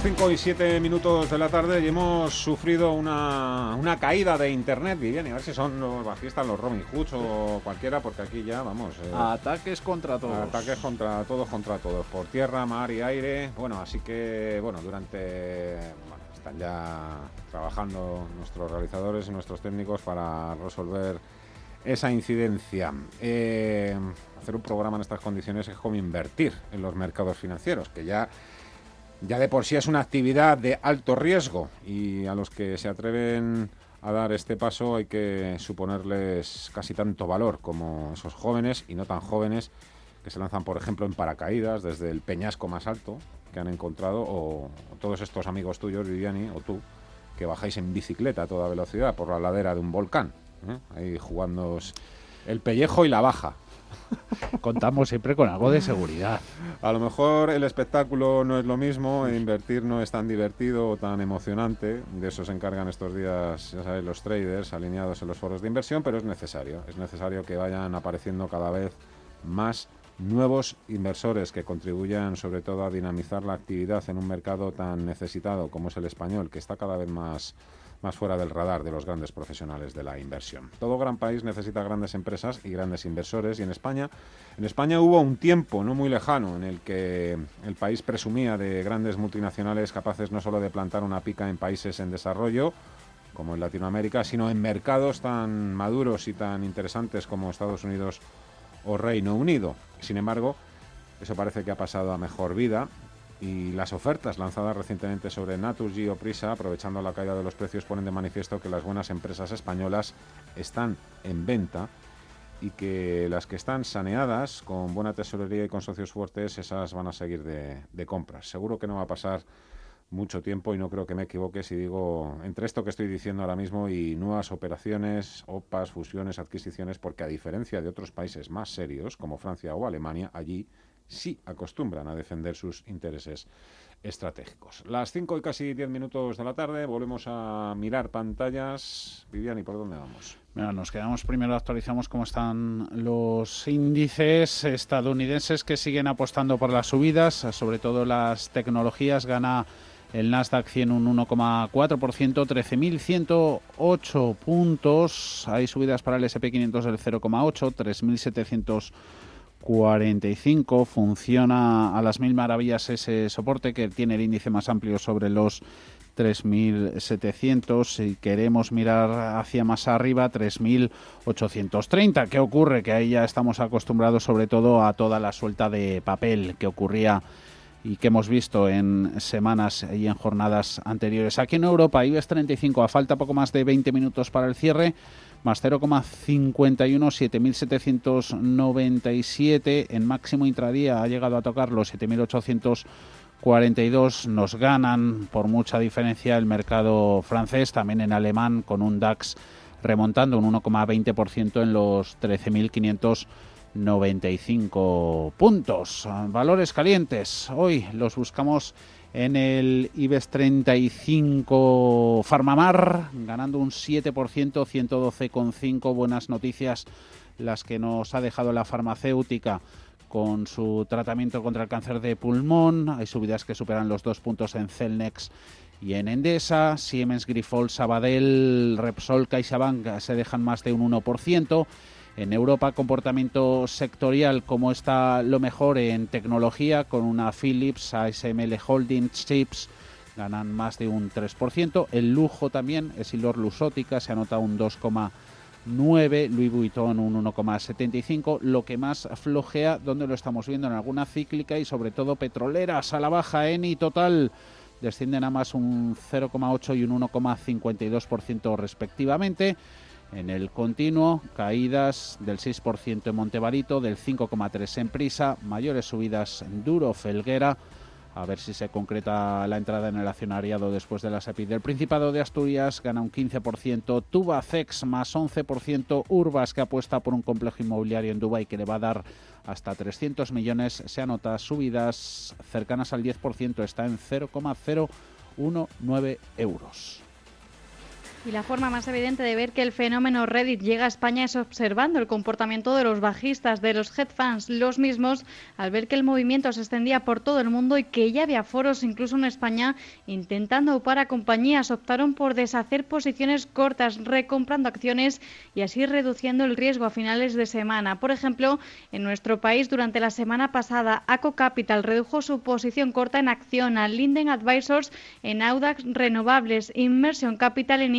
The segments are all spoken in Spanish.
las 5 y 7 minutos de la tarde y hemos sufrido una, una caída de internet, Vivian, y a ver si son los bajistas, los Robin Hoods o cualquiera, porque aquí ya vamos. Eh, ataques contra todos. Ataques contra todos, contra todos, por tierra, mar y aire. Bueno, así que, bueno, durante. Bueno, están ya trabajando nuestros realizadores y nuestros técnicos para resolver esa incidencia. Eh, hacer un programa en estas condiciones es como invertir en los mercados financieros, que ya ya de por sí es una actividad de alto riesgo y a los que se atreven a dar este paso hay que suponerles casi tanto valor como esos jóvenes y no tan jóvenes que se lanzan, por ejemplo, en paracaídas desde el peñasco más alto que han encontrado o, todos estos amigos tuyos, Viviani, o tú, que bajáis en bicicleta a toda velocidad por la ladera de un volcán, ¿eh? ahí jugando el pellejo y la baja. Contamos siempre con algo de seguridad. A lo mejor el espectáculo no es lo mismo, e invertir no es tan divertido o tan emocionante. De eso se encargan estos días, los traders alineados en los foros de inversión, pero es necesario. Es necesario que vayan apareciendo cada vez más nuevos inversores que contribuyan sobre todo a dinamizar la actividad en un mercado tan necesitado como es el español, que está cada vez más más fuera del radar de los grandes profesionales de la inversión. Todo gran país necesita grandes empresas y grandes inversores y en España, en España hubo un tiempo no muy lejano en el que el país presumía de grandes multinacionales capaces no solo de plantar una pica en países en desarrollo, como en Latinoamérica, sino en mercados tan maduros y tan interesantes como Estados Unidos o Reino Unido. Sin embargo, eso parece que ha pasado a mejor vida y las ofertas lanzadas recientemente sobre Naturgy o Prisa, aprovechando la caída de los precios, ponen de manifiesto que las buenas empresas españolas están en venta y que las que están saneadas, con buena tesorería y con socios fuertes, esas van a seguir de, de compras. Seguro que no va a pasar mucho tiempo y no creo que me equivoque si digo entre esto que estoy diciendo ahora mismo y nuevas operaciones, OPAs, fusiones, adquisiciones, porque a diferencia de otros países más serios como Francia o Alemania, allí sí acostumbran a defender sus intereses estratégicos. Las 5 y casi 10 minutos de la tarde, volvemos a mirar pantallas. Viviani, ¿por dónde vamos? nos quedamos primero, actualizamos cómo están los índices estadounidenses que siguen apostando por las subidas, sobre todo las tecnologías, gana el Nasdaq 100 un 1,4%, 13.108 puntos. Hay subidas para el SP500 del 0,8, 3.700 45. Funciona a las mil maravillas ese soporte que tiene el índice más amplio sobre los 3.700. Si queremos mirar hacia más arriba, 3.830. ¿Qué ocurre? Que ahí ya estamos acostumbrados sobre todo a toda la suelta de papel que ocurría y que hemos visto en semanas y en jornadas anteriores. Aquí en Europa, IBEX 35, a falta poco más de 20 minutos para el cierre, más 0,51, 7.797 en máximo intradía ha llegado a tocar los 7.842 nos ganan por mucha diferencia el mercado francés, también en alemán con un DAX remontando un 1,20% en los 13.595 puntos. Valores calientes, hoy los buscamos en el IBEX 35 Farmamar, ganando un 7%, 112,5 buenas noticias las que nos ha dejado la farmacéutica con su tratamiento contra el cáncer de pulmón. Hay subidas que superan los dos puntos en Celnex y en Endesa. Siemens, Grifols, Sabadell, Repsol, CaixaBank se dejan más de un 1%. En Europa, comportamiento sectorial, como está lo mejor en tecnología, con una Philips, ASML Holdings, Chips, ganan más de un 3%. El lujo también, Esilor Lusótica, se anota un 2,9%, Louis Vuitton un 1,75%. Lo que más flojea, donde lo estamos viendo en alguna cíclica y sobre todo petroleras a la baja, Eni Total descienden a más un 0,8 y un 1,52% respectivamente. En el continuo, caídas del 6% en Montevarito, del 5,3% en Prisa, mayores subidas en Duro, Felguera, a ver si se concreta la entrada en el accionariado después de la SEPI del Principado de Asturias, gana un 15%, Tubacex más 11%, Urbas que apuesta por un complejo inmobiliario en Dubái que le va a dar hasta 300 millones, se anota subidas cercanas al 10%, está en 0,019 euros. Y la forma más evidente de ver que el fenómeno Reddit llega a España es observando el comportamiento de los bajistas, de los headfans, los mismos, al ver que el movimiento se extendía por todo el mundo y que ya había foros incluso en España intentando upar a compañías, optaron por deshacer posiciones cortas, recomprando acciones y así reduciendo el riesgo a finales de semana. Por ejemplo, en nuestro país durante la semana pasada, ACO Capital redujo su posición corta en acción a Linden Advisors en Audax Renovables, Immersion Capital en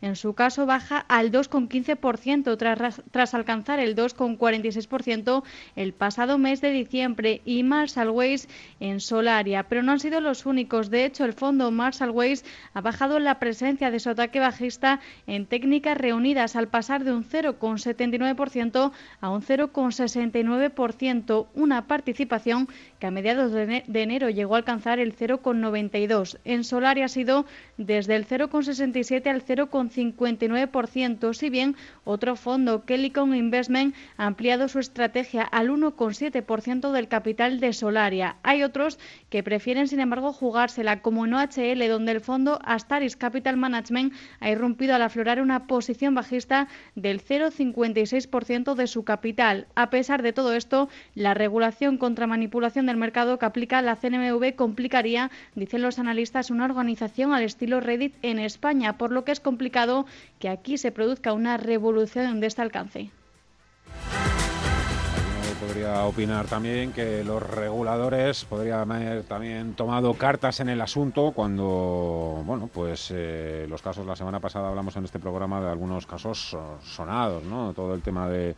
en su caso, baja al 2,15% tras, tras alcanzar el 2,46% el pasado mes de diciembre y Marshall Ways en Solaria. Pero no han sido los únicos. De hecho, el fondo Marshall Ways ha bajado la presencia de su ataque bajista en técnicas reunidas al pasar de un 0,79% a un 0,69%, una participación que a mediados de enero llegó a alcanzar el 0,92. En Solaria ha sido desde el 0,67 al 0,59%, si bien otro fondo, Kellycon Investment, ha ampliado su estrategia al 1,7% del capital de Solaria. Hay otros que prefieren, sin embargo, jugársela, como en OHL, donde el fondo Astaris Capital Management ha irrumpido al aflorar una posición bajista del 0,56% de su capital. A pesar de todo esto, la regulación contra manipulación del mercado que aplica la CNMV complicaría, dicen los analistas, una organización al estilo Reddit en España, por lo que es complicado que aquí se produzca una revolución de este alcance podría opinar también que los reguladores podrían haber también tomado cartas en el asunto cuando, bueno, pues eh, los casos, la semana pasada hablamos en este programa de algunos casos sonados, ¿no? Todo el tema de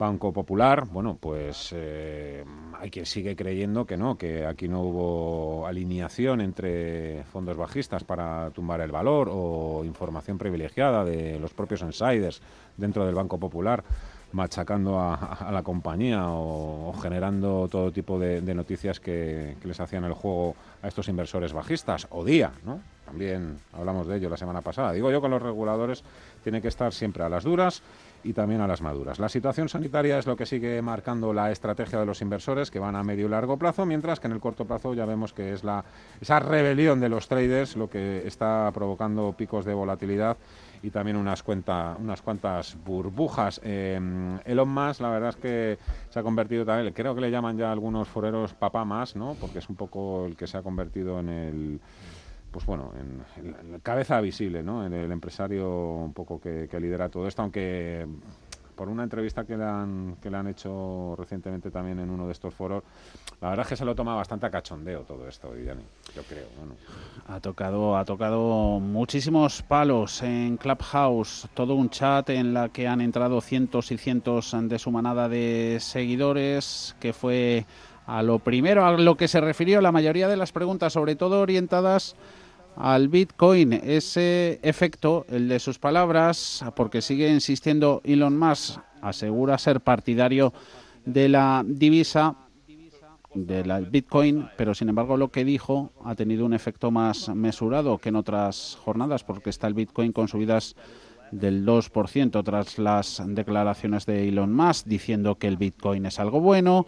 Banco Popular, bueno, pues eh, hay quien sigue creyendo que no, que aquí no hubo alineación entre fondos bajistas para tumbar el valor o información privilegiada de los propios insiders dentro del Banco Popular machacando a, la compañía o, generando todo tipo de, noticias que, les hacían el juego a estos inversores bajistas o día, ¿no? También hablamos de ello la semana pasada. Digo yo que los reguladores tienen que estar siempre a las duras y también a las maduras. La situación sanitaria es lo que sigue marcando la estrategia de los inversores que van a medio y largo plazo, mientras que en el corto plazo ya vemos que es la, esa rebelión de los traders lo que está provocando picos de volatilidad y también unas, cuenta, unas cuantas burbujas. Eh, Elon Musk, la verdad es que se ha convertido también, creo que le llaman ya algunos foreros papá más, ¿no? porque es un poco el que se ha convertido en el pues bueno, en, cabeza visible, ¿no? En el empresario un poco que, lidera todo esto, aunque por una entrevista que le han que le han hecho recientemente también en uno de estos foros, la verdad es que se lo toma bastante a cachondeo todo esto, yo creo. Ha tocado ha tocado muchísimos palos en Clubhouse, todo un chat en la que han entrado cientos y cientos de su manada de seguidores, que fue a lo primero a lo que se refirió la mayoría de las preguntas, sobre todo orientadas al Bitcoin. Ese efecto, el de sus palabras, porque sigue insistiendo Elon Musk, asegura ser partidario de la divisa de la Bitcoin, pero sin embargo lo que dijo ha tenido un efecto más mesurado que en otras jornadas, porque está el Bitcoin con subidas del 2% tras las declaraciones de Elon Musk diciendo que el Bitcoin es algo bueno,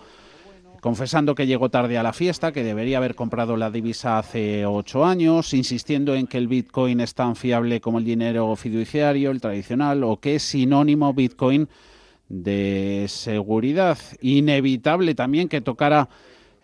confesando que llegó tarde a la fiesta, que debería haber comprado la divisa hace ocho años, insistiendo en que el Bitcoin es tan fiable como el dinero fiduciario, el tradicional, o que es sinónimo Bitcoin de seguridad. Inevitable también que tocara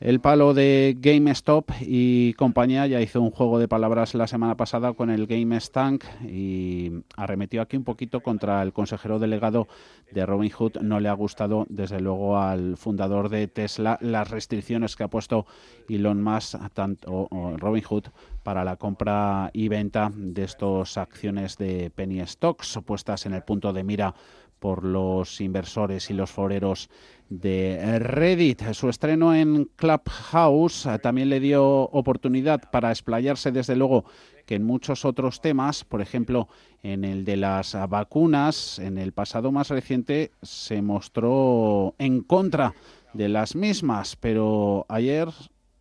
el palo de GameStop y compañía ya hizo un juego de palabras la semana pasada con el GameStank y arremetió aquí un poquito contra el consejero delegado de Robinhood. No le ha gustado, desde luego, al fundador de Tesla las restricciones que ha puesto Elon Musk, tanto Robinhood, para la compra y venta de estas acciones de penny stocks puestas en el punto de mira por los inversores y los foreros de Reddit. Su estreno en Clubhouse eh, también le dio oportunidad para explayarse, desde luego, que en muchos otros temas, por ejemplo, en el de las vacunas, en el pasado más reciente se mostró en contra de las mismas, pero ayer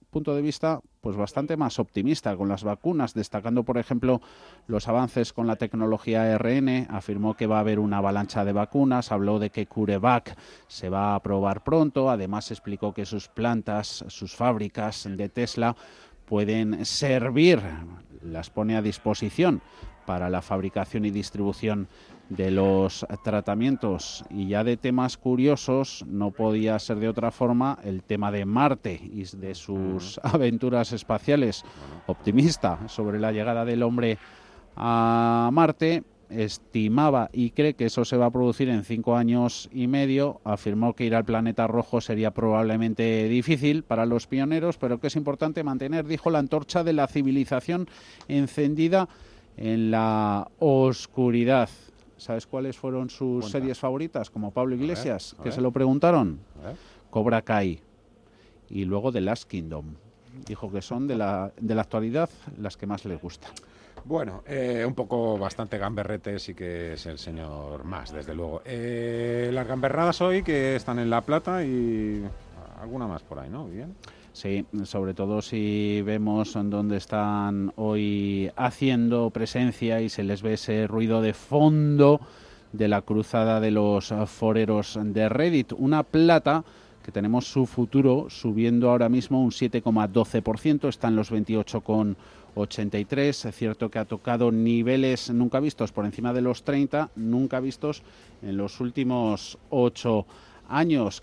punto de vista pues bastante más optimista con las vacunas, destacando por ejemplo los avances con la tecnología ARN, afirmó que va a haber una avalancha de vacunas, habló de que CureVac se va a aprobar pronto, además explicó que sus plantas, sus fábricas de Tesla pueden servir, las pone a disposición para la fabricación y distribución de los tratamientos. Y ya de temas curiosos, no podía ser de otra forma el tema de Marte y de sus aventuras espaciales. Optimista sobre la llegada del hombre a Marte, estimaba y cree que eso se va a producir en cinco años y medio. Afirmó que ir al planeta rojo sería probablemente difícil para los pioneros, pero que es importante mantener, dijo, la antorcha de la civilización encendida en la oscuridad. ¿Sabes cuáles fueron sus series favoritas? Como Pablo Iglesias, que se lo preguntaron. Cobra Kai y luego The Last Kingdom. Dijo que son de la, de la actualidad las que más le gustan. Bueno, eh, un poco bastante gamberrete sí que es el señor más, desde luego. Eh, las gamberradas hoy que están en La Plata y alguna más por ahí, ¿no? Bien. Sí, sobre todo si vemos en dónde están hoy haciendo presencia y se les ve ese ruido de fondo de la cruzada de los foreros de Reddit. Una plata que tenemos su futuro subiendo ahora mismo un 7,12%, está en los 28,83. Es cierto que ha tocado niveles nunca vistos por encima de los 30, nunca vistos en los últimos 8 años.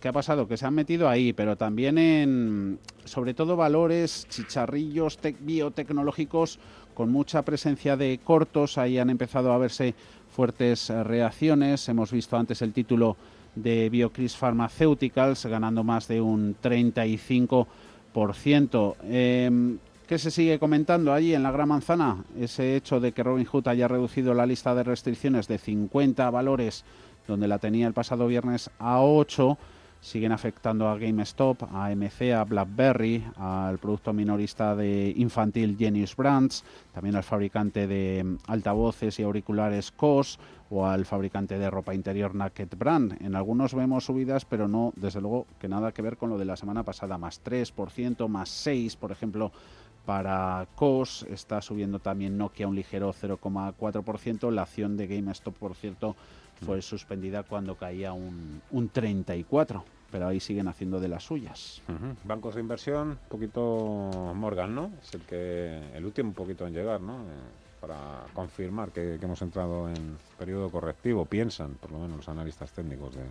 ¿Qué ha pasado? Que se han metido ahí, pero también en, sobre todo, valores, chicharrillos biotecnológicos con mucha presencia de cortos. Ahí han empezado a verse fuertes eh, reacciones. Hemos visto antes el título de Biocris Pharmaceuticals ganando más de un 35%. Eh, ¿Qué se sigue comentando allí en la Gran Manzana? Ese hecho de que Robin Hood haya reducido la lista de restricciones de 50 valores donde la tenía el pasado viernes a 8, siguen afectando a GameStop, a MC, a BlackBerry, al producto minorista de infantil Genius Brands, también al fabricante de altavoces y auriculares COS o al fabricante de ropa interior Naked Brand. En algunos vemos subidas, pero no, desde luego, que nada que ver con lo de la semana pasada, más 3%, más 6%, por ejemplo, para COS, está subiendo también Nokia un ligero 0,4%, la acción de GameStop, por cierto, fue suspendida cuando caía un, un 34 pero ahí siguen haciendo de las suyas. Bancos de inversión, un poquito Morgan, ¿no? Es el que el último un poquito en llegar, ¿no? Eh, para confirmar que, hemos entrado en periodo correctivo, piensan, por lo menos los analistas técnicos de,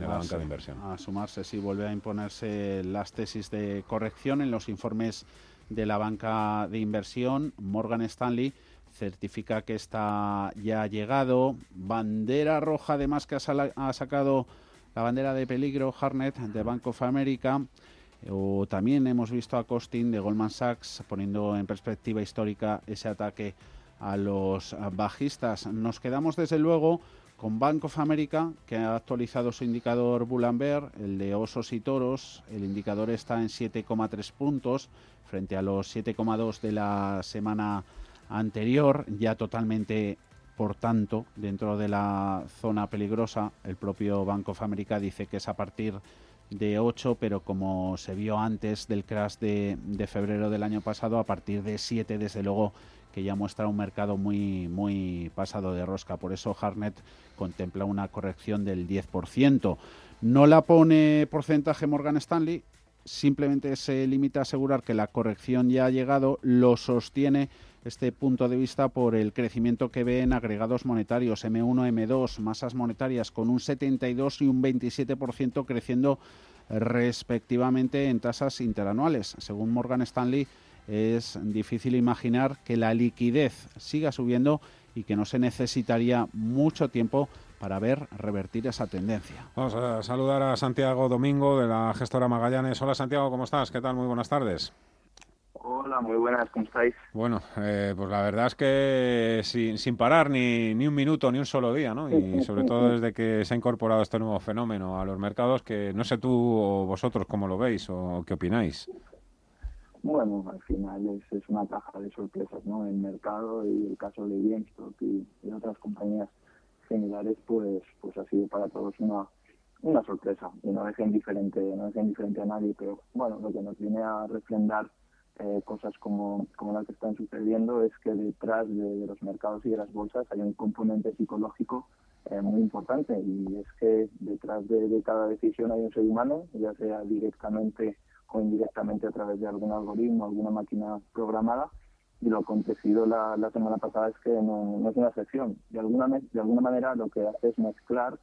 la banca de inversión. A sumarse, sí, vuelve a imponerse las tesis de corrección en los informes de la banca de inversión. Morgan Stanley certifica que está ya llegado. Bandera roja, además, que ha, sacado la bandera de peligro Harnet de Bank of America. O también hemos visto a Costin de Goldman Sachs poniendo en perspectiva histórica ese ataque a los bajistas. Nos quedamos desde luego con Bank of America, que ha actualizado su indicador Bullenberg, el de osos y toros. El indicador está en 7,3 puntos frente a los 7,2 de la semana anterior, ya totalmente, por tanto, dentro de la zona peligrosa. El propio Bank of America dice que es a partir de 8, pero como se vio antes del crash de, febrero del año pasado, a partir de 7, desde luego que ya muestra un mercado muy, muy pasado de rosca. Por eso Harnet contempla una corrección del 10%. No la pone porcentaje Morgan Stanley, simplemente se limita a asegurar que la corrección ya ha llegado, lo sostiene este punto de vista por el crecimiento que ve en agregados monetarios M1, M2, masas monetarias con un 72 y un 27% creciendo respectivamente en tasas interanuales. Según Morgan Stanley, es difícil imaginar que la liquidez siga subiendo y que no se necesitaría mucho tiempo para ver revertir esa tendencia. Vamos a saludar a Santiago Domingo de la gestora Magallanes. Hola Santiago, ¿cómo estás? ¿Qué tal? Muy buenas tardes. Hola, muy buenas, ¿cómo estáis? Bueno, eh, pues la verdad es que sin, sin parar ni, ni, un minuto, ni un solo día, ¿no? Y sobre todo desde que se ha incorporado este nuevo fenómeno a los mercados, que no sé tú o vosotros cómo lo veis o qué opináis. Bueno, al final es, es una caja de sorpresas, ¿no? El mercado y el caso de GameStop y, y otras compañías similares, pues, pues ha sido para todos una, una sorpresa y no deja indiferente, no deja indiferente a nadie, pero bueno, lo que nos viene a refrendar eh, cosas como, como las que están sucediendo es que detrás de, los mercados y de las bolsas hay un componente psicológico eh, muy importante y es que detrás de, cada decisión hay un ser humano, ya sea directamente o indirectamente a través de algún algoritmo, alguna máquina programada y lo acontecido la, la semana pasada es que no, no, es una excepción. De alguna, de alguna manera lo que hace es mezclar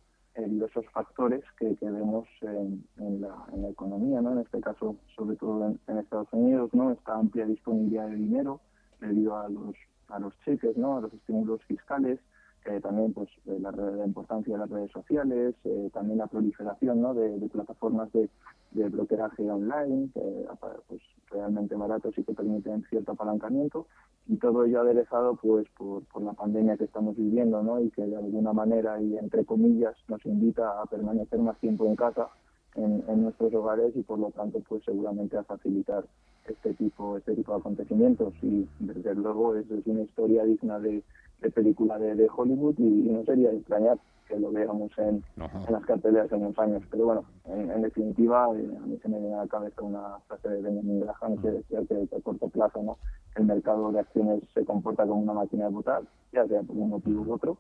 diversos factores que, que vemos en, en, la, en, la, economía, ¿no? en este caso sobre todo en, en, Estados Unidos, ¿no? esta amplia disponibilidad de dinero debido a los, a los cheques, ¿no? a los estímulos fiscales, eh, también pues la, la, importancia de las redes sociales, eh, también la proliferación ¿no? de, de plataformas de, de brokeraje online, eh, pues realmente baratos y que permiten cierto apalancamiento, y todo ello aderezado pues por, por la pandemia que estamos viviendo, ¿no? Y que de alguna manera y entre comillas nos invita a permanecer más tiempo en casa, en, en nuestros hogares y por lo tanto pues seguramente a facilitar este tipo este tipo de acontecimientos y desde luego es, es una historia digna de, de película de, de Hollywood y, y, no sería extrañar que lo veamos en, en las carteleras en unos años. Pero bueno, en, en definitiva, eh, a mí se me viene a la cabeza una frase de Benjamin Graham que decía que, que, a corto plazo no el mercado de acciones se comporta como una máquina de votar, ya sea por un motivo u otro,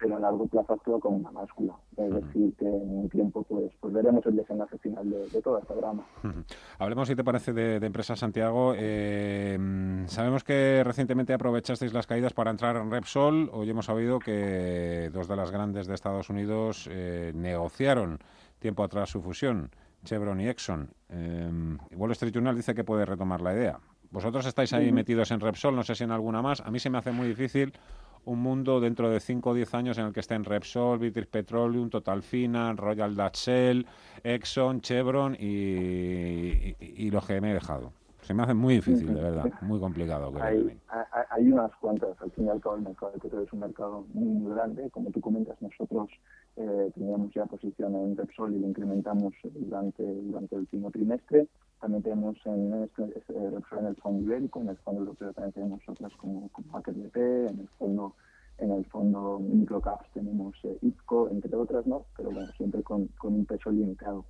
pero a largo plazo actúa como una báscula. Es decir, que en un tiempo pues, pues veremos el desenlace final de, de toda esta drama. Hablemos, si te parece, de, de Empresa Santiago. Eh, sabemos que recientemente aprovechasteis las caídas para entrar en Repsol. Hoy hemos sabido que dos de las grandes de Estados Unidos eh, negociaron tiempo atrás su fusión, Chevron y Exxon. Eh, Wall Street Journal dice que puede retomar la idea. Vosotros estáis ahí metidos en Repsol, no sé si en alguna más. A mí se me hace muy difícil un mundo dentro de 5 o 10 años en el que estén Repsol, British Petroleum, Total Finan, Royal Dutch Shell, Exxon, Chevron y, y, y los que me he dejado. Se me hace muy difícil, de verdad, muy complicado. Creo hay, hay, hay, unas cuantas, al fin y al cabo el mercado de petróleo es un mercado muy, muy grande, como tú comentas, nosotros eh, teníamos ya posición en Repsol y lo incrementamos durante, durante el último trimestre, también tenemos en este, Repsol en el fondo ibérico, en el fondo europeo también tenemos otras como, como HBP, en el fondo en el fondo microcaps tenemos eh, IPCO, entre otras, ¿no? Pero bueno, siempre con, con un peso limitado.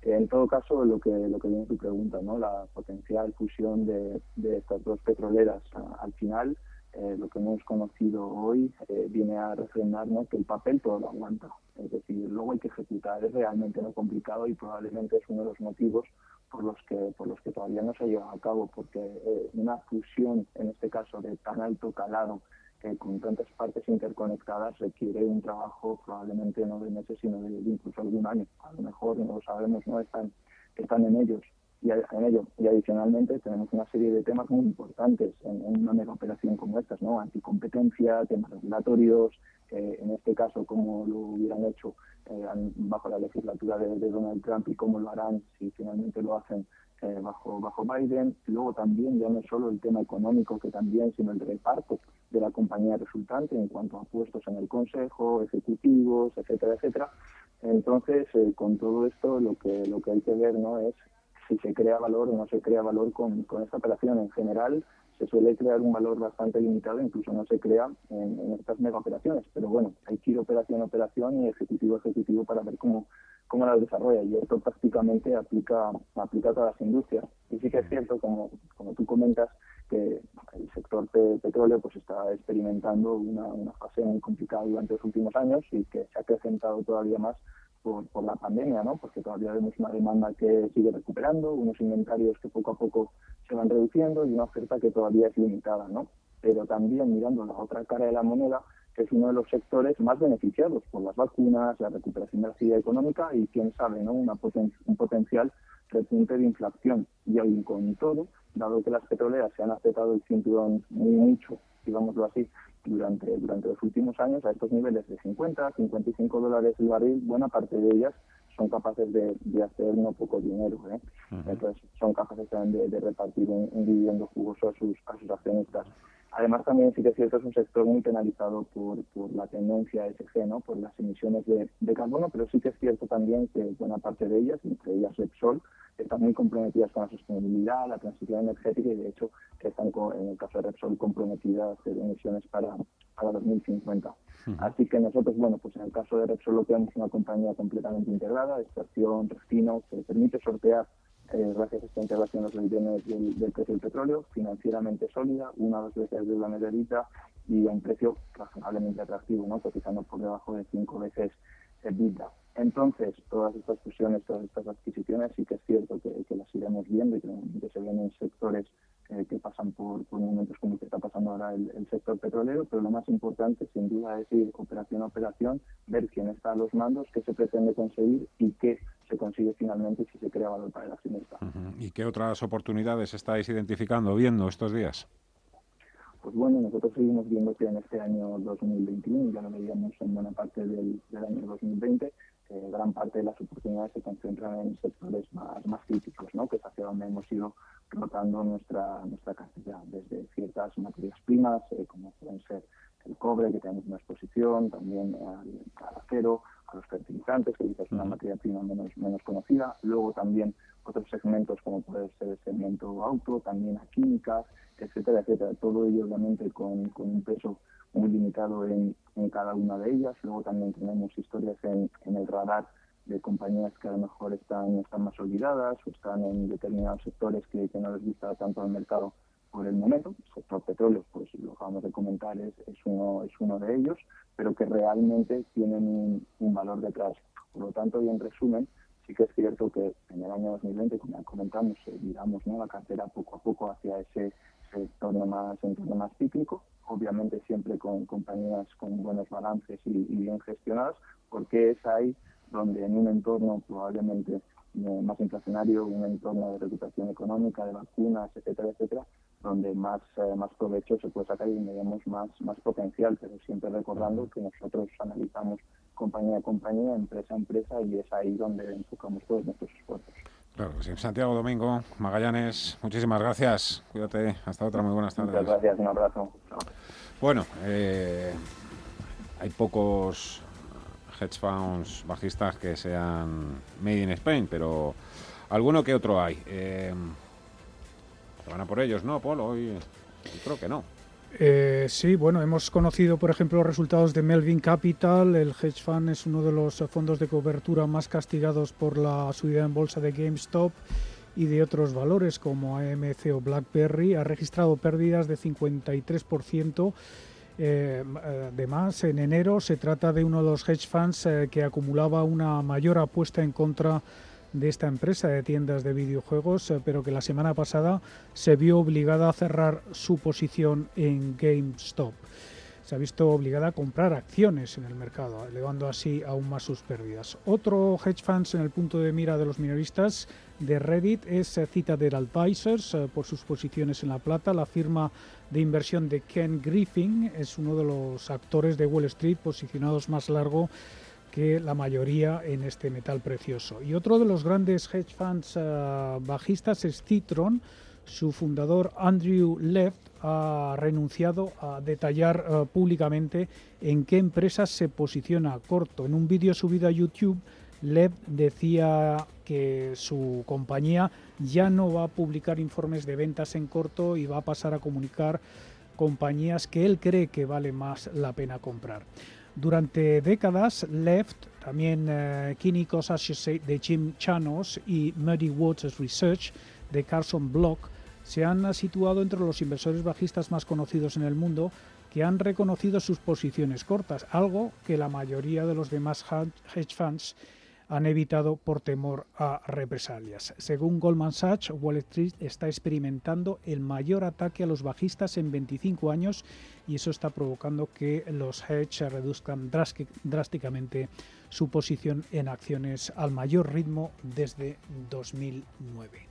En todo caso, lo que lo que viene tu pregunta, ¿no? La potencial fusión de, de estas dos petroleras a, al final, eh, lo que hemos conocido hoy eh, viene a refrendar ¿no? que el papel todo lo aguanta. Es decir, luego hay que ejecutar. Es realmente lo complicado y probablemente es uno de los motivos por los que por los que todavía no se ha llevado a cabo, porque eh, una fusión, en este caso de tan alto calado, eh, con tantas partes interconectadas requiere un trabajo probablemente no de meses sino de, de, incluso algún año. A lo mejor no lo sabemos no están están en ellos. Y en ello. Y adicionalmente tenemos una serie de temas muy importantes en, una mega operación como estas no anticompetencia temas regulatorios eh, en este caso como lo hubieran hecho eh, bajo la legislatura de, Donald Trump y cómo lo harán si finalmente lo hacen eh, bajo, bajo Biden. Luego también ya no solo el tema económico, que también, sino el reparto de la compañía resultante en cuanto a puestos en el Consejo, ejecutivos, etcétera, etcétera. Entonces, eh, con todo esto, lo que, lo que hay que ver no es si se crea valor o no se crea valor con, con esta operación. En general, se suele crear un valor bastante limitado, incluso no se crea en, estas mega operaciones. Pero bueno, hay que ir operación a operación y ejecutivo a ejecutivo para ver cómo, cómo las desarrolla y esto prácticamente aplica aplica a todas las industrias y sí que es cierto como como tú comentas que el sector de petróleo pues está experimentando una, una fase muy complicada durante los últimos años y que se ha acrecentado todavía más por, por la pandemia, ¿no? Porque todavía vemos una demanda que sigue recuperando, unos inventarios que poco a poco se van reduciendo y una oferta que todavía es limitada, ¿no? Pero también mirando la otra cara de la moneda, que es uno de los sectores más beneficiados por las vacunas, la recuperación de la actividad económica y, quién sabe, ¿no? Una poten un potencial repunte de inflación. Y aún con todo, dado que las petroleras se han aceptado el cinturón muy mucho, digámoslo así, durante, durante los últimos años, a estos niveles de 50, 55 dólares el barril, buena parte de ellas son capaces de, de hacer no poco dinero. ¿eh? Uh -huh. Entonces, son capaces también de, de repartir un, un dividendo jugoso a sus, a sus accionistas. Además, también sí que es cierto, es un sector muy penalizado por, por la tendencia ESG, ¿no? por las emisiones de, de, carbono, pero sí que es cierto también que buena parte de ellas, entre ellas Repsol, están muy comprometidas con la sostenibilidad, la transición energética y de hecho están, en el caso de Repsol, comprometidas hacer emisiones para, para 2050. Uh -huh. Así que nosotros, bueno, pues en el caso de Repsol lo tenemos una compañía completamente integrada, extracción, refino, que permite sortear gracias a esta integración los vaivenes del, precio del petróleo, financieramente sólida, una o dos veces de la medirita y a un precio razonablemente atractivo, ¿no? cotizando por debajo de cinco veces EBITDA. Entonces, todas estas fusiones, todas estas adquisiciones, sí que es cierto que, que las iremos viendo y que, que se ven en sectores eh, que pasan por, momentos como el que está pasando ahora el, sector petrolero, pero lo más importante sin duda es ir operación a operación, ver quién está a los mandos, qué se pretende conseguir y qué se consigue finalmente si se crea valor para el accionista. ¿Y qué otras oportunidades estáis identificando, viendo estos días? Pues bueno, nosotros seguimos viendo que en este año 2021, ya lo veíamos en buena parte del, año 2020, eh, gran parte de las oportunidades se concentran en sectores más, más críticos, ¿no? que es hacia donde hemos ido rotando nuestra, nuestra cartera, desde ciertas materias primas, eh, como pueden ser el cobre, que tenemos una exposición, también al, acero, a los fertilizantes, que quizás es una materia prima menos, menos conocida, luego también otros segmentos como puede ser el segmento auto, también a químicas, etcétera, etcétera. Todo ello obviamente con, con un peso muy limitado en, en, cada una de ellas. Luego también tenemos historias en, en el radar de compañías que a lo mejor están, están más olvidadas o están en determinados sectores que, que no les gusta tanto al mercado por el momento. El sector petróleo, pues lo acabamos de comentar, es, es, uno, es uno de ellos, pero que realmente tienen un, un valor detrás. Por lo tanto, y en resumen, sí que es cierto que en el año 2020, como ya comentamos, eh, miramos ¿no? la cartera poco a poco hacia ese, entorno más entorno más cíclico, obviamente siempre con compañías con buenos balances y, bien gestionadas, porque es ahí donde en un entorno probablemente eh, más inflacionario, un entorno de recuperación económica, de vacunas, etcétera, etcétera, donde más, eh, más provecho se puede sacar y tenemos más, más potencial, pero siempre recordando que nosotros analizamos compañía a compañía, empresa a empresa y es ahí donde enfocamos todos nuestros esfuerzos. Claro, sí. Santiago Domingo, Magallanes, muchísimas gracias. Cuídate. Hasta otra. Muy buenas tardes. Muchas gracias. Un abrazo. Bueno, eh, hay pocos hedge funds bajistas que sean made in Spain, pero alguno que otro hay. Eh, van a por ellos, ¿no, Polo? Hoy creo que no. Eh, sí, bueno, hemos conocido, por ejemplo, los resultados de Melvin Capital. El hedge fund es uno de los fondos de cobertura más castigados por la subida en bolsa de GameStop y de otros valores como AMC o BlackBerry. Ha registrado pérdidas de 53%. Eh, de más, en enero se trata de uno de los hedge funds eh, que acumulaba una mayor apuesta en contra de esta empresa de tiendas de videojuegos, eh, pero que la semana pasada se vio obligada a cerrar su posición en GameStop. Se ha visto obligada a comprar acciones en el mercado, elevando así aún más sus pérdidas. Otro hedge funds en el punto de mira de los minoristas de Reddit es eh, Citadel Advisors eh, por sus posiciones en la plata. La firma de inversión de Ken Griffin es uno de los actores de Wall Street posicionados más largo que la mayoría en este metal precioso. Y otro de los grandes hedge funds eh, bajistas es Citron. Su fundador Andrew Left ha renunciado a detallar eh, públicamente en qué empresas se posiciona corto. En un vídeo subido a YouTube, Lev decía que su compañía ya no va a publicar informes de ventas en corto y va a pasar a comunicar compañías que él cree que vale más la pena comprar. Durante décadas, Left, también uh, Associates de Jim Chanos y Muddy Waters Research de Carson Block se han situado entre los inversores bajistas más conocidos en el mundo que han reconocido sus posiciones cortas, algo que la mayoría de los demás hedge funds han evitado por temor a represalias. Según Goldman Sachs, Wall Street está experimentando el mayor ataque a los bajistas en 25 años y eso está provocando que los hedge reduzcan drásticamente su posición en acciones al mayor ritmo desde 2009.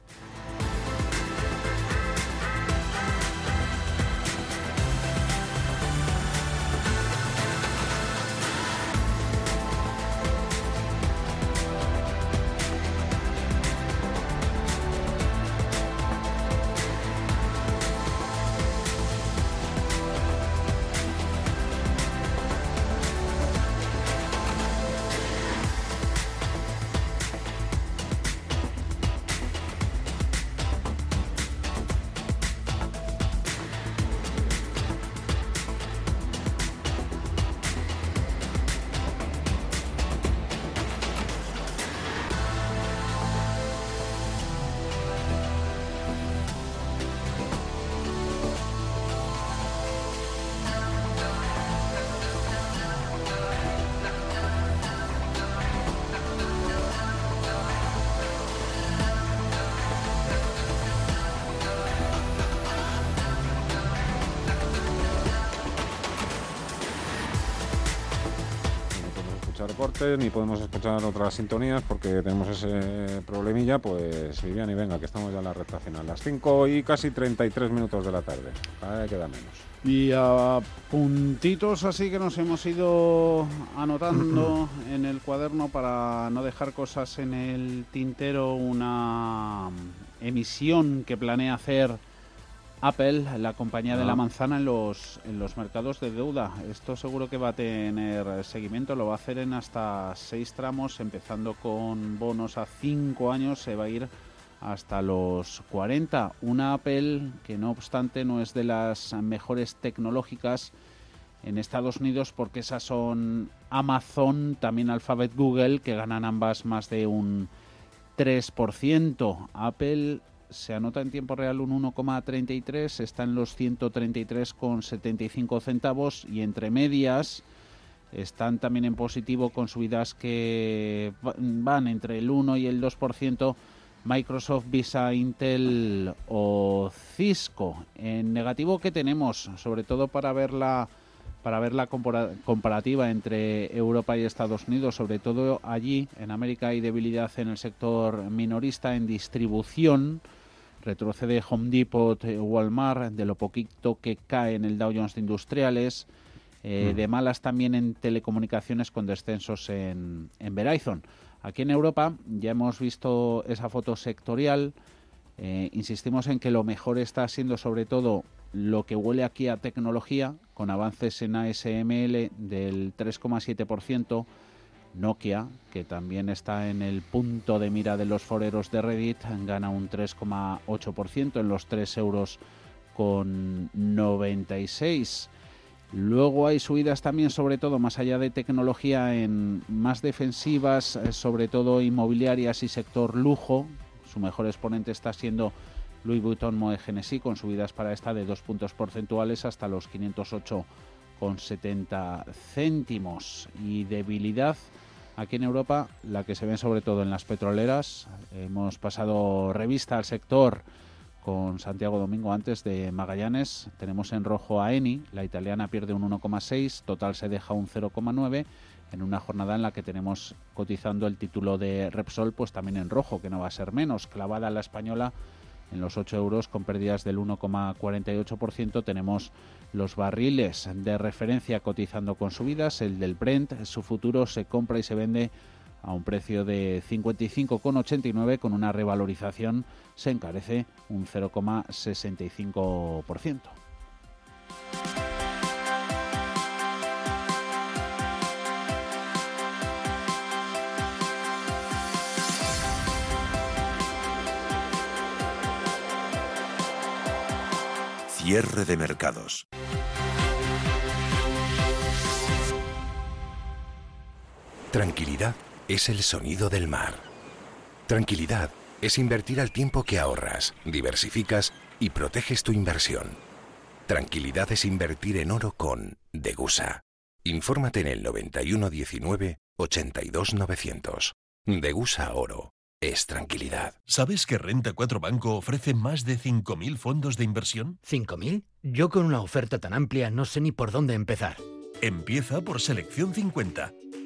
Ni podemos escuchar otras sintonías porque tenemos ese problemilla, pues Vivian y venga, que estamos ya en la recta final. Las 5 y casi 33 minutos de la tarde. Queda menos. Y a puntitos así que nos hemos ido anotando en el cuaderno para no dejar cosas en el tintero, una emisión que planea hacer Apple, la compañía de la ah. manzana en los, en los mercados de deuda. Esto seguro que va a tener seguimiento, lo va a hacer en hasta seis tramos, empezando con bonos a cinco años, se va a ir hasta los 40. Una Apple que no obstante no es de las mejores tecnológicas en Estados Unidos porque esas son Amazon, también Alphabet Google, que ganan ambas más de un 3%. Apple se anota en tiempo real un 1,33, está en los 133,75 centavos y entre medias están también en positivo con subidas que van entre el 1 y el 2%. Microsoft, Visa, Intel o Cisco. En negativo que tenemos, sobre todo para ver la para ver la comparativa entre Europa y Estados Unidos, sobre todo allí en América hay debilidad en el sector minorista en distribución Retrocede Home Depot, eh, Walmart, de lo poquito que cae en el Dow Jones de Industriales. Eh, mm. De malas también en telecomunicaciones con descensos en, en Verizon. Aquí en Europa ya hemos visto esa foto sectorial. Eh, insistimos en que lo mejor está siendo sobre todo lo que huele aquí a tecnología, con avances en ASML del 3,7%, Nokia, que también está en el punto de mira de los foreros de Reddit, gana un 3,8% en los 3 euros con 96. Luego hay subidas también, sobre todo más allá de tecnología, en más defensivas, eh, sobre todo inmobiliarias y sector lujo. Su mejor exponente está siendo Louis Vuitton Moe Genesis, con subidas para esta de dos puntos porcentuales hasta los 508,70 céntimos. Y debilidad aquí en Europa, la que se ve sobre todo en las petroleras. Hemos pasado revista al sector con Santiago Domingo antes de Magallanes. Tenemos en rojo a Eni, la italiana pierde un 1,6, total se deja un 0,9 en una jornada en la que tenemos cotizando el título de Repsol, pues también en rojo, que no va a ser menos, clavada la española en los 8 euros con pérdidas del 1,48%. Tenemos los barriles de referencia cotizando con subidas. El del Brent, su futuro se compra y se vende a un precio de 55,89 con una revalorización se encarece un 0,65%. Cierre de mercados. Tranquilidad es el sonido del mar. Tranquilidad es invertir al tiempo que ahorras, diversificas y proteges tu inversión. Tranquilidad es invertir en oro con Degusa. Infórmate en el 9119 82900. Degusa Oro es tranquilidad. ¿Sabes que Renta 4 Banco ofrece más de 5.000 fondos de inversión? ¿5.000? Yo con una oferta tan amplia no sé ni por dónde empezar. Empieza por Selección 50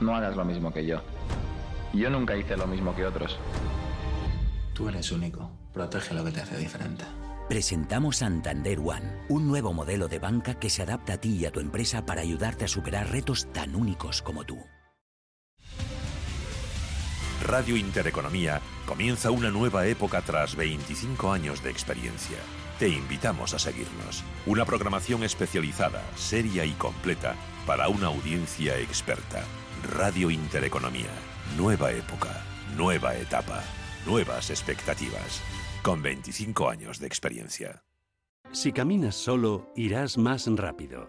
No hagas lo mismo que yo. Yo nunca hice lo mismo que otros. Tú eres único. Protege lo que te hace diferente. Presentamos Santander One, un nuevo modelo de banca que se adapta a ti y a tu empresa para ayudarte a superar retos tan únicos como tú. Radio Intereconomía comienza una nueva época tras 25 años de experiencia. Te invitamos a seguirnos. Una programación especializada, seria y completa para una audiencia experta. Radio Intereconomía. Nueva época, nueva etapa, nuevas expectativas. Con 25 años de experiencia. Si caminas solo, irás más rápido.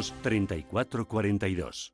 3442.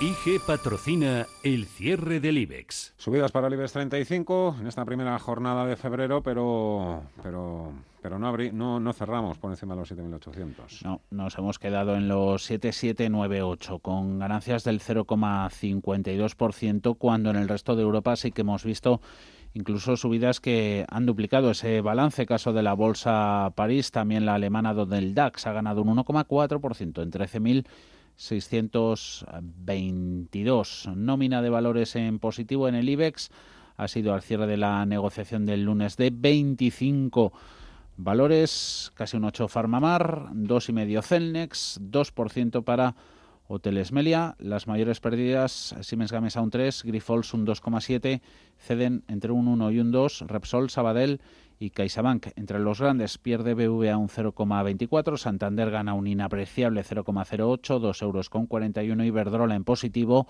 IG patrocina el cierre del IBEX. Subidas para el IBEX 35 en esta primera jornada de febrero, pero pero pero no, abrí, no, no cerramos por encima de los 7.800. No, nos hemos quedado en los 7.798 con ganancias del 0,52% cuando en el resto de Europa sí que hemos visto incluso subidas que han duplicado ese balance. Caso de la Bolsa París, también la alemana donde el DAX ha ganado un 1,4% en 13.000 622. Nómina de valores en positivo en el IBEX ha sido al cierre de la negociación del lunes de 25 valores, casi un 8 Farmamar, 2,5 Celnex, 2% para Hoteles Melia. Las mayores pérdidas, Siemens Gamesa un 3, Grifols un 2,7, Ceden entre un 1 y un 2, Repsol, Sabadell y CaixaBank. Entre los grandes pierde BVA un 0,24, Santander gana un inapreciable 0,08, 2 euros con 41 y Verdrola en positivo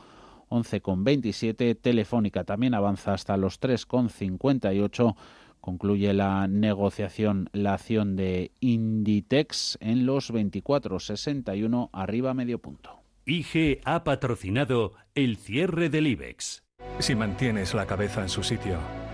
11,27. Telefónica también avanza hasta los 3,58. Concluye la negociación la acción de Inditex en los 24,61 arriba medio punto. IG ha patrocinado el cierre del IBEX. Si mantienes la cabeza en su sitio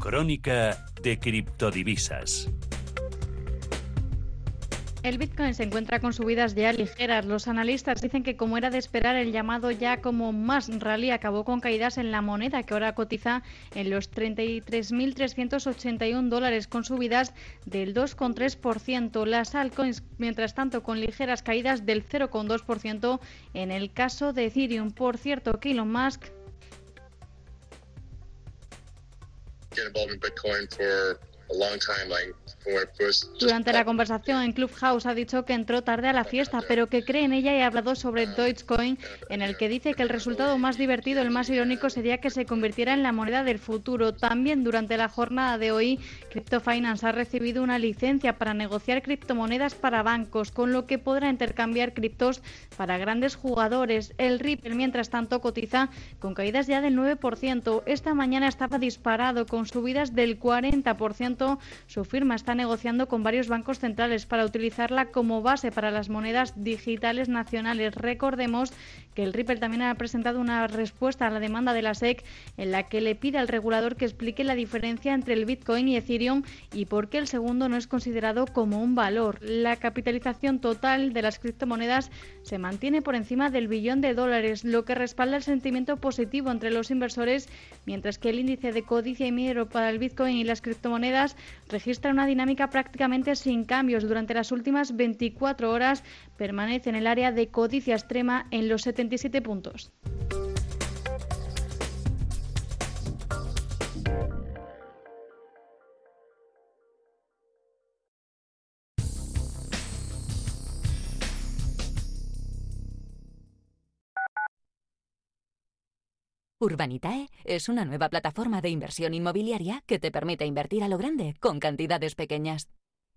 Crónica de criptodivisas. El Bitcoin se encuentra con subidas ya ligeras. Los analistas dicen que como era de esperar, el llamado ya como más rally acabó con caídas en la moneda, que ahora cotiza en los 33.381 dólares, con subidas del 2,3%. Las altcoins, mientras tanto, con ligeras caídas del 0,2% en el caso de Ethereum. Por cierto, Elon Musk involved in Bitcoin for a long time. Like Durante la conversación en Clubhouse ha dicho que entró tarde a la fiesta, pero que cree en ella y ha hablado sobre Dogecoin, en el que dice que el resultado más divertido, el más irónico, sería que se convirtiera en la moneda del futuro. También durante la jornada de hoy, Crypto Finance ha recibido una licencia para negociar criptomonedas para bancos, con lo que podrá intercambiar criptos para grandes jugadores. El Ripple, mientras tanto, cotiza con caídas ya del 9%. Esta mañana estaba disparado con subidas del 40%. Su firma está negociando con varios bancos centrales para utilizarla como base para las monedas digitales nacionales. Recordemos que el Ripple también ha presentado una respuesta a la demanda de la SEC en la que le pide al regulador que explique la diferencia entre el Bitcoin y Ethereum y por qué el segundo no es considerado como un valor. La capitalización total de las criptomonedas se mantiene por encima del billón de dólares, lo que respalda el sentimiento positivo entre los inversores, mientras que el índice de codicia y miedo para el Bitcoin y las criptomonedas registra una dinámica prácticamente sin cambios. Durante las últimas 24 horas permanece en el área de codicia extrema en los 77 puntos. Urbanitae es una nueva plataforma de inversión inmobiliaria que te permite invertir a lo grande con cantidades pequeñas.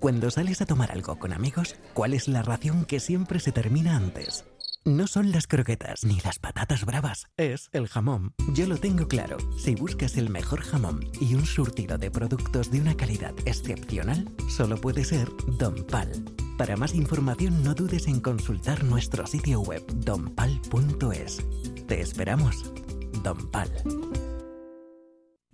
Cuando sales a tomar algo con amigos, ¿cuál es la ración que siempre se termina antes? No son las croquetas ni las patatas bravas, es el jamón. Yo lo tengo claro. Si buscas el mejor jamón y un surtido de productos de una calidad excepcional, solo puede ser Don Pal. Para más información no dudes en consultar nuestro sitio web donpal.es. Te esperamos. Don Pal.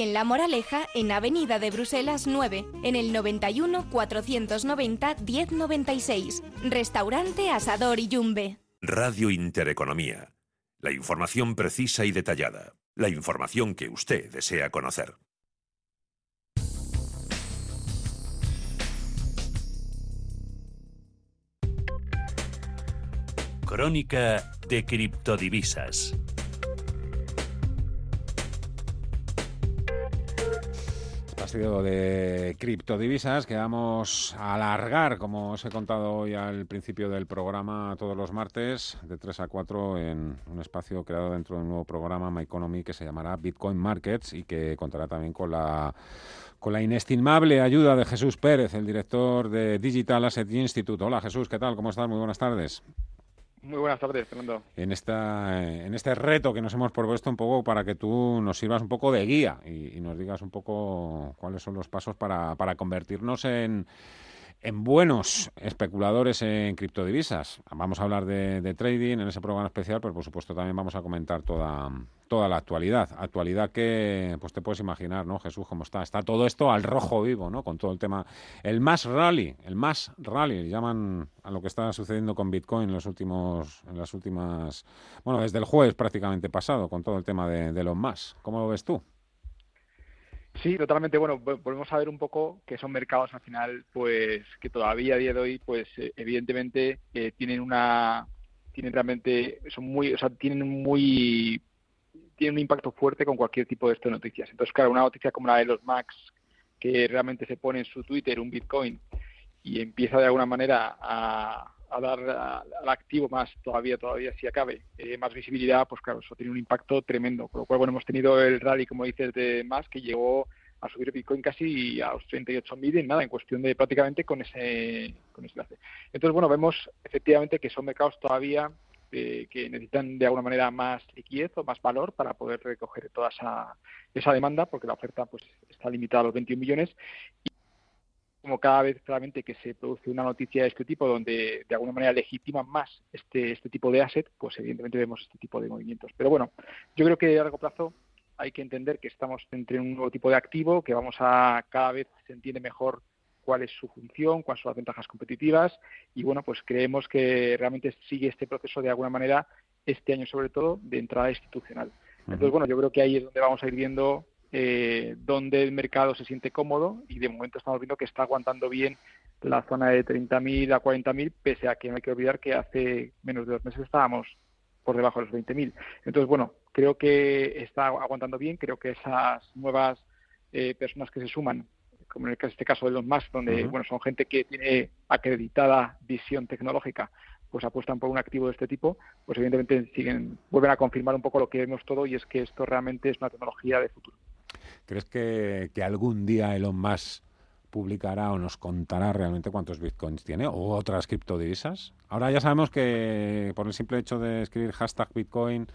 en La Moraleja, en Avenida de Bruselas 9, en el 91 490 1096. Restaurante Asador y Yumbe. Radio Intereconomía. La información precisa y detallada. La información que usted desea conocer. Crónica de criptodivisas. Espacio de criptodivisas que vamos a alargar, como os he contado hoy al principio del programa, todos los martes, de 3 a 4, en un espacio creado dentro de un nuevo programa, My Economy, que se llamará Bitcoin Markets y que contará también con la con la inestimable ayuda de Jesús Pérez, el director de Digital Asset Institute. Hola Jesús, ¿qué tal? ¿Cómo estás? Muy buenas tardes. Muy buenas tardes, Fernando. En, esta, en este reto que nos hemos propuesto un poco para que tú nos sirvas un poco de guía y, nos digas un poco cuáles son los pasos para, para convertirnos en, en buenos especuladores en criptodivisas. Vamos a hablar de, trading en ese programa especial, pero por supuesto también vamos a comentar toda, toda la actualidad. Actualidad que, pues te puedes imaginar, ¿no, Jesús, cómo está? Está todo esto al rojo vivo, ¿no? Con todo el tema. El más rally, el más rally, llaman a lo que está sucediendo con Bitcoin en los últimos, en las últimas, bueno, desde el jueves prácticamente pasado, con todo el tema de, de los más. ¿Cómo lo ves tú? Sí, totalmente. Bueno, volvemos a ver un poco que son mercados al final, pues que todavía a día de hoy, pues eh, evidentemente eh, tienen una, tienen realmente, son muy, o sea, tienen muy tiene un impacto fuerte con cualquier tipo de estas noticias. Entonces, claro, una noticia como la de los Max, que realmente se pone en su Twitter un Bitcoin y empieza de alguna manera a, dar al activo más todavía, todavía si acabe, eh, más visibilidad, pues claro, eso tiene un impacto tremendo. Con lo cual, bueno, hemos tenido el rally, como dices, de más que llegó a subir Bitcoin casi a los 38.000 en nada, en cuestión de prácticamente con ese, con ese enlace. Entonces, bueno, vemos efectivamente que son mercados todavía eh, que necesitan de alguna manera más liquidez o más valor para poder recoger toda esa, esa demanda, porque la oferta pues está limitada a los 21 millones. Como cada vez claramente que se produce una noticia de este tipo donde de alguna manera legitiman más este, este tipo de asset, pues evidentemente vemos este tipo de movimientos. Pero bueno, yo creo que a largo plazo hay que entender que estamos entre un nuevo tipo de activo, que vamos a cada vez se entiende mejor cuál es su función, cuáles son las ventajas competitivas y bueno, pues creemos que realmente sigue este proceso de alguna manera este año sobre todo de entrada institucional. Entonces, bueno, yo creo que ahí es donde vamos a ir viendo eh, dónde el mercado se siente cómodo y de momento estamos viendo que está aguantando bien la zona de 30.000 a 40.000, pese a que no hay que olvidar que hace menos de dos meses estábamos por debajo de los 20.000. Entonces, bueno, creo que está aguantando bien, creo que esas nuevas eh, personas que se suman, como en este caso de los más, donde bueno son gente que tiene acreditada visión tecnológica, pues apuestan por un activo de este tipo, pues evidentemente siguen, vuelven a confirmar un poco lo que vemos todo y es que esto realmente es una tecnología de futuro. ¿Crees que, que algún día Elon Musk publicará o nos contará realmente cuántos bitcoins tiene o otras criptodivisas? Ahora ya sabemos que por el simple hecho de escribir hashtag bitcoin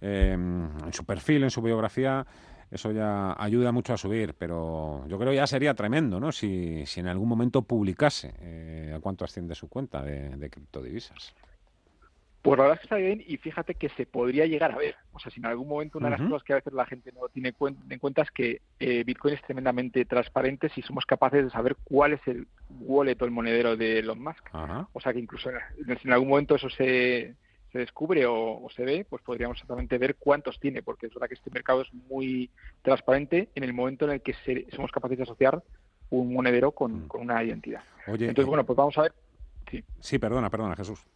em, en su perfil, en su biografía, eso ya ayuda mucho a subir, pero yo creo ya sería tremendo, ¿no? Si, si en algún momento publicase eh, a cuánto asciende su cuenta de, de criptodivisas. Pues la verdad es que está bien y fíjate que se podría llegar a ver. O sea, si en algún momento una de las cosas que a veces la gente no tiene en cuenta es que eh, Bitcoin es tremendamente transparente si somos capaces de saber cuál es el wallet o el monedero de Elon Musk. O sea, que incluso en, en, algún momento eso se, se descubre o, se ve, pues podríamos exactamente ver cuántos tiene, porque es verdad que este mercado es muy transparente en el momento en el que somos capaces de asociar un monedero con, mm. una identidad. Entonces, eh, bueno, pues vamos a ver. Sí. sí, perdona, perdona, Jesús.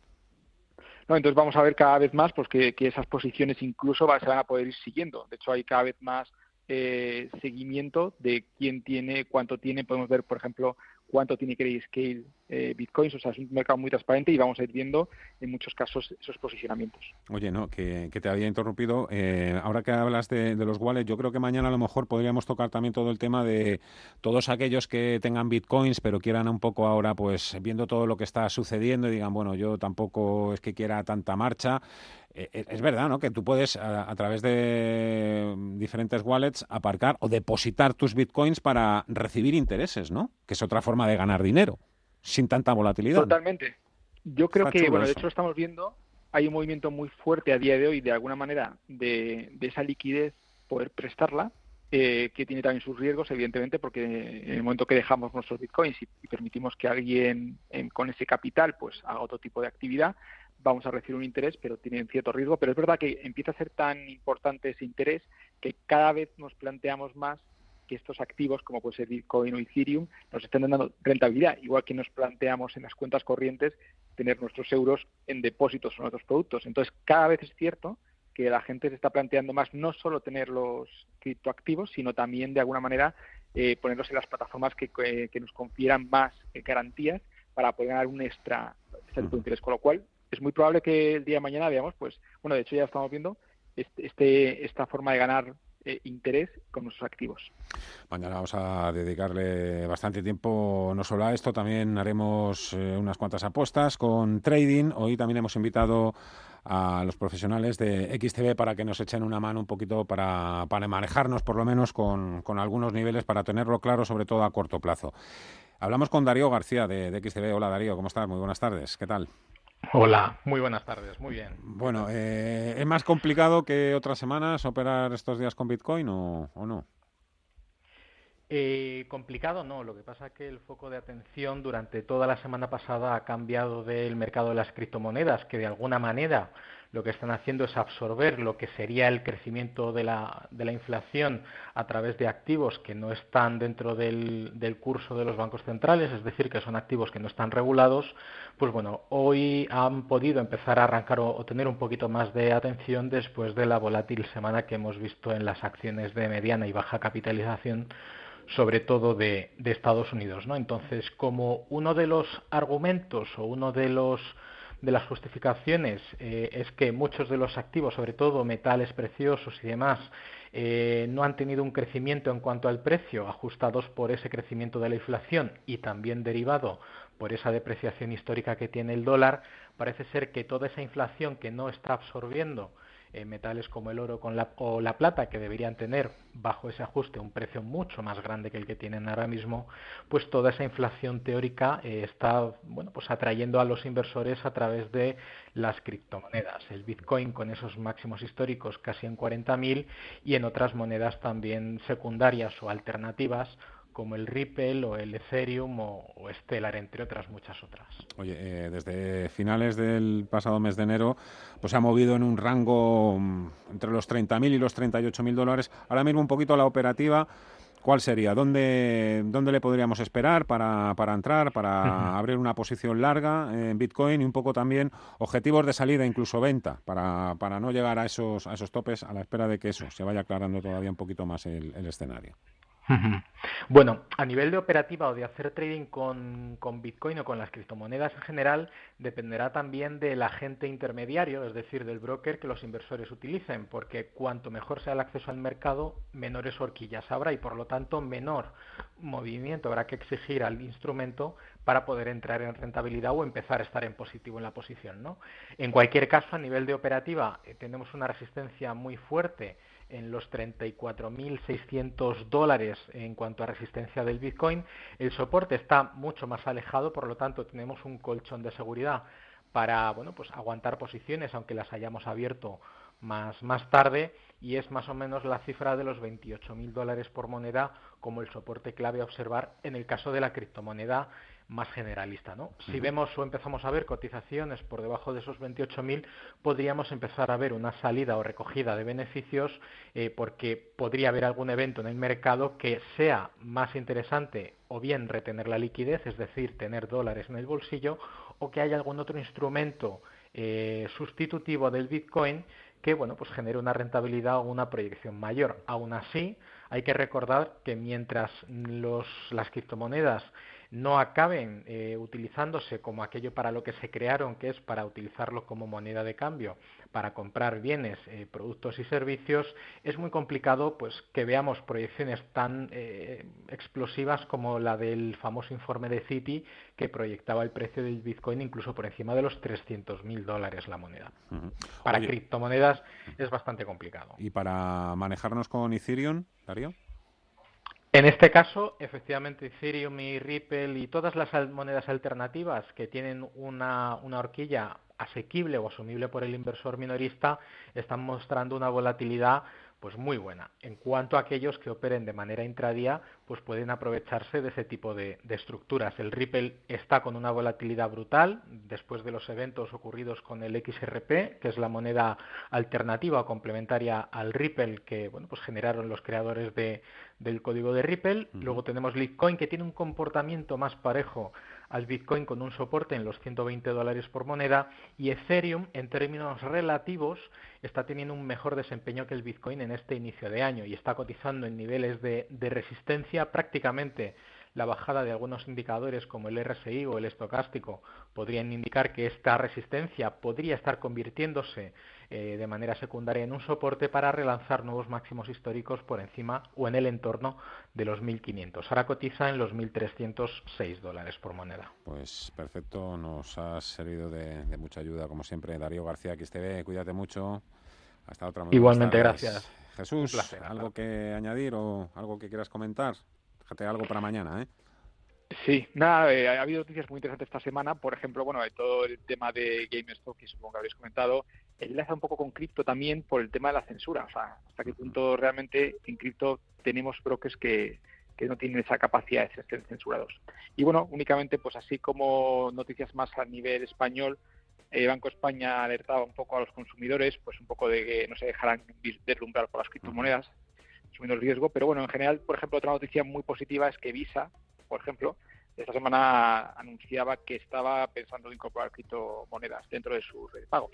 No, entonces vamos a ver cada vez más pues que, esas posiciones incluso se van a poder ir siguiendo. De hecho, hay cada vez más eh, seguimiento de quién tiene, cuánto tiene. Podemos ver, por ejemplo, cuánto tiene Grayscale eh, Bitcoins. O sea, es un mercado muy transparente y vamos a ir viendo en muchos casos esos posicionamientos. Oye, no, que, te había interrumpido. Eh, ahora que hablas de, los wallets, yo creo que mañana a lo mejor podríamos tocar también todo el tema de todos aquellos que tengan Bitcoins, pero quieran un poco ahora, pues viendo todo lo que está sucediendo y digan, bueno, yo tampoco es que quiera tanta marcha. Eh, eh, es verdad, ¿no? Que tú puedes a, través de diferentes wallets aparcar o depositar tus bitcoins para recibir intereses, ¿no? Que es otra forma de ganar dinero sin tanta volatilidad. Totalmente. Yo creo que, bueno, de hecho lo estamos viendo, hay un movimiento muy fuerte a día de hoy de alguna manera de, esa liquidez poder prestarla, eh, que tiene también sus riesgos, evidentemente, porque en el momento que dejamos nuestros bitcoins y, permitimos que alguien con ese capital pues haga otro tipo de actividad, vamos a recibir un interés, pero tiene cierto riesgo. Pero es verdad que empieza a ser tan importante ese interés que cada vez nos planteamos más que estos activos, como puede ser Bitcoin o Ethereum, nos estén dando rentabilidad, igual que nos planteamos en las cuentas corrientes tener nuestros euros en depósitos o en otros productos. Entonces, cada vez es cierto que la gente se está planteando más no solo tener los criptoactivos, sino también de alguna manera eh, ponerlos en las plataformas que, que, nos confieran más eh, garantías para poder ganar un extra, extra tipo de interés. Con lo cual, es muy probable que el día de mañana veamos, pues, bueno, de hecho ya estamos viendo este, este esta forma de ganar eh, interés con nuestros activos. Mañana vamos a dedicarle bastante tiempo no solo a esto, también haremos eh, unas cuantas apuestas con trading. Hoy también hemos invitado a los profesionales de XTB para que nos echen una mano un poquito para, para manejarnos por lo menos con, con, algunos niveles para tenerlo claro, sobre todo a corto plazo. Hablamos con Darío García de, de XTB. Hola Darío, ¿cómo estás? Muy buenas tardes. ¿Qué tal? Hola, muy buenas tardes, muy bien. Bueno, eh, ¿es más complicado que otras semanas operar estos días con Bitcoin o, no? Eh, complicado no, lo que pasa es que el foco de atención durante toda la semana pasada ha cambiado del mercado de las criptomonedas, que de alguna manera lo que están haciendo es absorber lo que sería el crecimiento de la, de la inflación a través de activos que no están dentro del, del, curso de los bancos centrales, es decir, que son activos que no están regulados, pues bueno, hoy han podido empezar a arrancar o, tener un poquito más de atención después de la volátil semana que hemos visto en las acciones de mediana y baja capitalización sobre todo de, Estados Unidos. ¿no? Entonces, como uno de los argumentos o uno de los de las justificaciones eh, es que muchos de los activos, sobre todo metales preciosos y demás, eh, no han tenido un crecimiento en cuanto al precio, ajustados por ese crecimiento de la inflación y también derivado por esa depreciación histórica que tiene el dólar, parece ser que toda esa inflación que no está absorbiendo eh, metales como el oro o la plata, que deberían tener bajo ese ajuste un precio mucho más grande que el que tienen ahora mismo, pues toda esa inflación teórica eh, está bueno, pues atrayendo a los inversores a través de las criptomonedas. El Bitcoin con esos máximos históricos casi en 40.000 y en otras monedas también secundarias o alternativas como el Ripple o el Ethereum o, Stellar, entre otras muchas otras. Oye, eh, desde finales del pasado mes de enero, pues se ha movido en un rango mm, entre los 30.000 y los 38.000 dólares. Ahora mismo un poquito la operativa. ¿Cuál sería? ¿Dónde, dónde le podríamos esperar para, para entrar, para abrir una posición larga en Bitcoin y un poco también objetivos de salida, incluso venta, para, para no llegar a esos, a esos topes a la espera de que eso se vaya aclarando todavía un poquito más el escenario? Bueno, a nivel de operativa o de hacer trading con, Bitcoin o con las criptomonedas en general, dependerá también del agente intermediario, es decir, del broker que los inversores utilicen, porque cuanto mejor sea el acceso al mercado, menores horquillas habrá y por lo tanto menor movimiento habrá que exigir al instrumento para poder entrar en rentabilidad o empezar a estar en positivo en la posición. ¿no? En cualquier caso, a nivel de operativa, eh, tenemos una resistencia muy fuerte en los 34.600 dólares en cuanto a resistencia del Bitcoin. El soporte está mucho más alejado, por lo tanto tenemos un colchón de seguridad para bueno, pues aguantar posiciones, aunque las hayamos abierto más, más tarde, y es más o menos la cifra de los 28.000 dólares por moneda como el soporte clave a observar en el caso de la criptomoneda más generalista. ¿no? Si vemos o empezamos a ver cotizaciones por debajo de esos 28.000, podríamos empezar a ver una salida o recogida de beneficios eh, porque podría haber algún evento en el mercado que sea más interesante o bien retener la liquidez, es decir, tener dólares en el bolsillo, o que haya algún otro instrumento eh, sustitutivo del Bitcoin que bueno, pues genere una rentabilidad o una proyección mayor. Aún así, hay que recordar que mientras los, las criptomonedas no acaben eh, utilizándose como aquello para lo que se crearon, que es para utilizarlo como moneda de cambio, para comprar bienes, eh, productos y servicios, es muy complicado pues que veamos proyecciones tan eh, explosivas como la del famoso informe de Citi que proyectaba el precio del Bitcoin incluso por encima de los 300.000 dólares la moneda. Para criptomonedas es bastante complicado. ¿Y para manejarnos con Ethereum, Darío? En este caso, efectivamente, Ethereum y Ripple y todas las monedas alternativas que tienen una, horquilla asequible o asumible por el inversor minorista están mostrando una volatilidad pues muy buena. En cuanto a aquellos que operen de manera intradía, pues pueden aprovecharse de ese tipo de, estructuras. El Ripple está con una volatilidad brutal después de los eventos ocurridos con el XRP, que es la moneda alternativa o complementaria al Ripple que bueno, pues generaron los creadores de, del código de Ripple. Luego tenemos Litecoin, que tiene un comportamiento más parejo al Bitcoin con un soporte en los 120 dólares por moneda y Ethereum en términos relativos está teniendo un mejor desempeño que el Bitcoin en este inicio de año y está cotizando en niveles de, de resistencia prácticamente la bajada de algunos indicadores como el RSI o el estocástico podrían indicar que esta resistencia podría estar convirtiéndose eh, de manera secundaria en un soporte para relanzar nuevos máximos históricos por encima o en el entorno de los 1.500. Ahora cotiza en los 1.306 dólares por moneda. Pues perfecto, nos ha servido de, mucha ayuda como siempre. Darío García, XTV, cuídate mucho. Hasta otra Igualmente, gracias. Jesús, ¿algo que añadir o algo que quieras comentar? Déjate algo para mañana, ¿eh? Sí, nada, eh, ha habido noticias muy interesantes esta semana. Por ejemplo, bueno, todo el tema de GameStop, que supongo que habréis comentado, enlaza un poco con cripto también por el tema de la censura. O sea, hasta qué punto realmente en cripto tenemos brokers que, que no tienen esa capacidad de ser censurados. Y bueno, únicamente, pues así como noticias más a nivel español, eh, Banco España alertaba un poco a los consumidores, pues un poco de que no se dejaran derrumbar por las criptomonedas, asumiendo el riesgo. Pero bueno, en general, por ejemplo, otra noticia muy positiva es que Visa, por ejemplo, esta semana anunciaba que estaba pensando en incorporar criptomonedas dentro de sus pagos.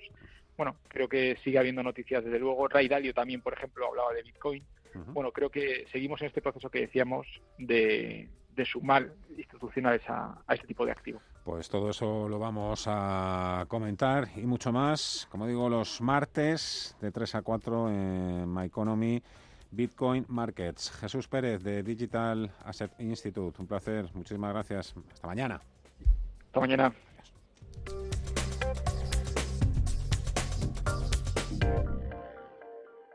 Bueno, creo que sigue habiendo noticias, desde luego. Ray Dalio también, por ejemplo, hablaba de Bitcoin. Bueno, creo que seguimos en este proceso que decíamos de, sumar institucionales a, a este tipo de activos. Pues todo eso lo vamos a comentar y mucho más, como digo, los martes de 3 a 4 en My Economy Bitcoin Markets. Jesús Pérez de Digital Asset Institute, un placer, muchísimas gracias. Hasta mañana. Hasta mañana.